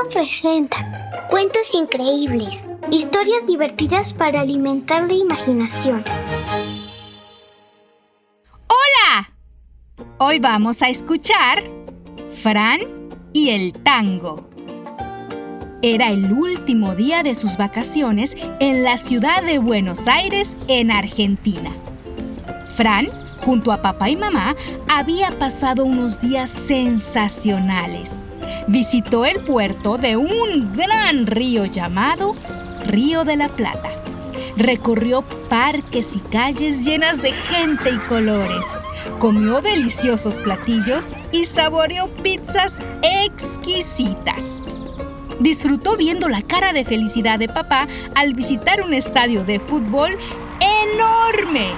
Sonoro presenta cuentos increíbles, historias divertidas para alimentar la imaginación. ¡Hola! Hoy vamos a escuchar Fran y el tango. Era el último día de sus vacaciones en la ciudad de Buenos Aires, en Argentina. Fran junto a papá y mamá, había pasado unos días sensacionales. Visitó el puerto de un gran río llamado Río de la Plata. Recorrió parques y calles llenas de gente y colores. Comió deliciosos platillos y saboreó pizzas exquisitas. Disfrutó viendo la cara de felicidad de papá al visitar un estadio de fútbol enorme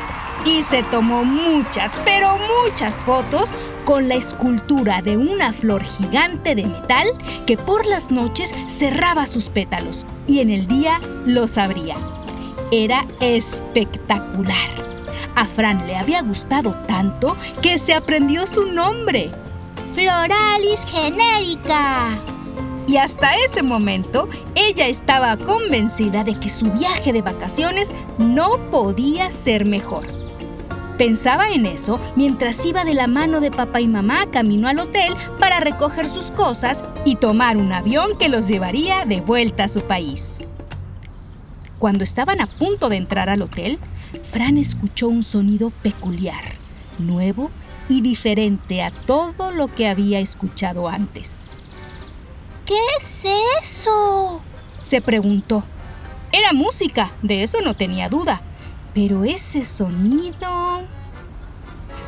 y se tomó muchas, pero muchas fotos con la escultura de una flor gigante de metal que por las noches cerraba sus pétalos y en el día los abría. Era espectacular. A Fran le había gustado tanto que se aprendió su nombre. Floralis genérica. Y hasta ese momento ella estaba convencida de que su viaje de vacaciones no podía ser mejor. Pensaba en eso mientras iba de la mano de papá y mamá camino al hotel para recoger sus cosas y tomar un avión que los llevaría de vuelta a su país. Cuando estaban a punto de entrar al hotel, Fran escuchó un sonido peculiar, nuevo y diferente a todo lo que había escuchado antes. ¿Qué es eso? se preguntó. Era música, de eso no tenía duda. Pero ese sonido...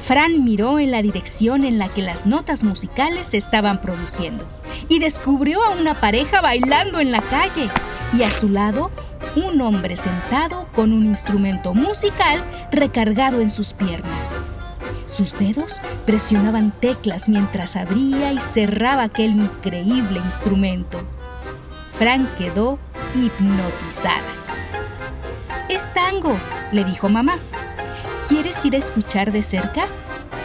Fran miró en la dirección en la que las notas musicales se estaban produciendo y descubrió a una pareja bailando en la calle y a su lado un hombre sentado con un instrumento musical recargado en sus piernas. Sus dedos presionaban teclas mientras abría y cerraba aquel increíble instrumento. Fran quedó hipnotizada. Es tango, le dijo mamá. ¿Quieres ir a escuchar de cerca?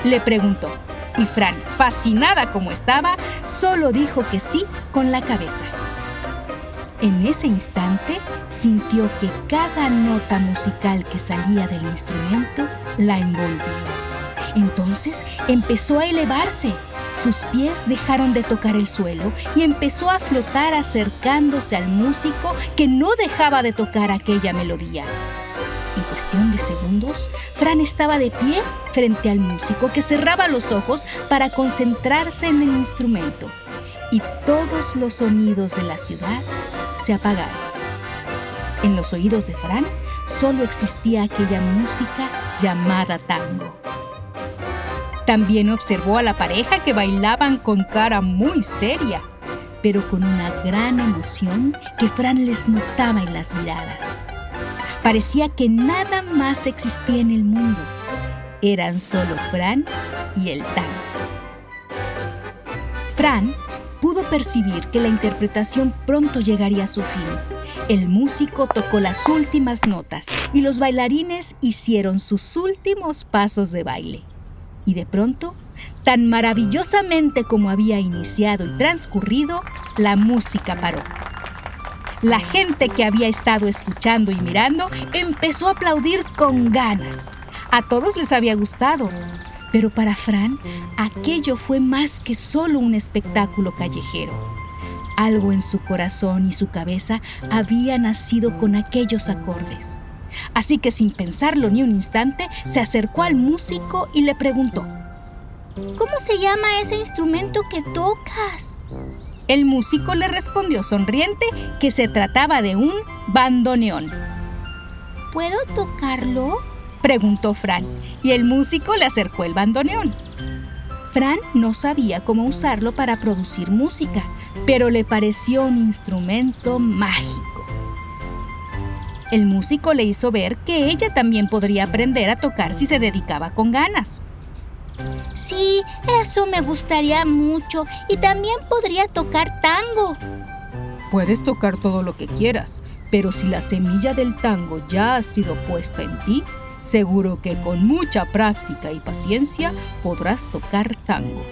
Le preguntó. Y Fran, fascinada como estaba, solo dijo que sí con la cabeza. En ese instante sintió que cada nota musical que salía del instrumento la envolvía. Entonces empezó a elevarse. Sus pies dejaron de tocar el suelo y empezó a flotar acercándose al músico que no dejaba de tocar aquella melodía. En cuestión de segundos, Fran estaba de pie frente al músico que cerraba los ojos para concentrarse en el instrumento y todos los sonidos de la ciudad se apagaron. En los oídos de Fran solo existía aquella música llamada tango. También observó a la pareja que bailaban con cara muy seria, pero con una gran emoción que Fran les notaba en las miradas. Parecía que nada más existía en el mundo. Eran solo Fran y el tango. Fran pudo percibir que la interpretación pronto llegaría a su fin. El músico tocó las últimas notas y los bailarines hicieron sus últimos pasos de baile. Y de pronto, tan maravillosamente como había iniciado y transcurrido, la música paró. La gente que había estado escuchando y mirando empezó a aplaudir con ganas. A todos les había gustado, pero para Fran aquello fue más que solo un espectáculo callejero. Algo en su corazón y su cabeza había nacido con aquellos acordes. Así que sin pensarlo ni un instante, se acercó al músico y le preguntó, ¿Cómo se llama ese instrumento que tocas? El músico le respondió sonriente que se trataba de un bandoneón. puedo tocarlo? Preguntó Fran, y el músico le acercó el bandoneón. Fran no sabía cómo usarlo para producir música, pero le pareció un instrumento mágico. El músico le hizo ver que ella también podría aprender a tocar si se dedicaba con ganas. Sí, eso me gustaría mucho y también podría tocar tango. Puedes tocar todo lo que quieras, pero si la semilla del tango ya ha sido puesta en ti, seguro que con mucha práctica y paciencia podrás tocar tango.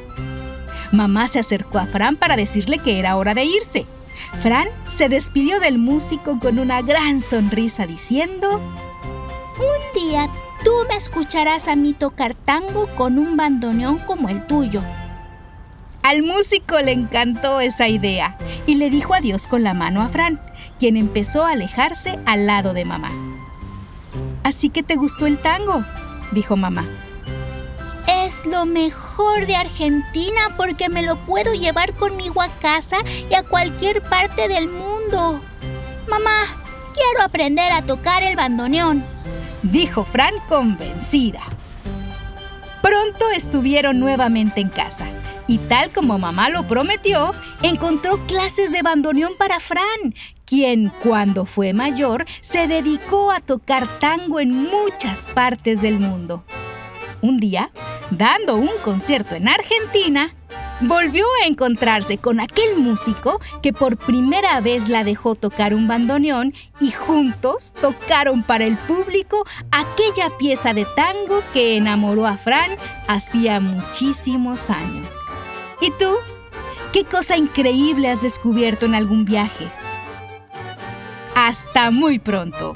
Mamá se acercó a Fran para decirle que era hora de irse. Fran se despidió del músico con una gran sonrisa diciendo, Un día tú me escucharás a mí tocar tango con un bandoneón como el tuyo. Al músico le encantó esa idea y le dijo adiós con la mano a Fran, quien empezó a alejarse al lado de mamá. Así que te gustó el tango, dijo mamá. Lo mejor de Argentina porque me lo puedo llevar conmigo a casa y a cualquier parte del mundo. Mamá, quiero aprender a tocar el bandoneón, dijo Fran convencida. Pronto estuvieron nuevamente en casa y tal como mamá lo prometió, encontró clases de bandoneón para Fran, quien cuando fue mayor se dedicó a tocar tango en muchas partes del mundo. Un día, dando un concierto en Argentina, volvió a encontrarse con aquel músico que por primera vez la dejó tocar un bandoneón y juntos tocaron para el público aquella pieza de tango que enamoró a Fran hacía muchísimos años. ¿Y tú? ¿Qué cosa increíble has descubierto en algún viaje? Hasta muy pronto.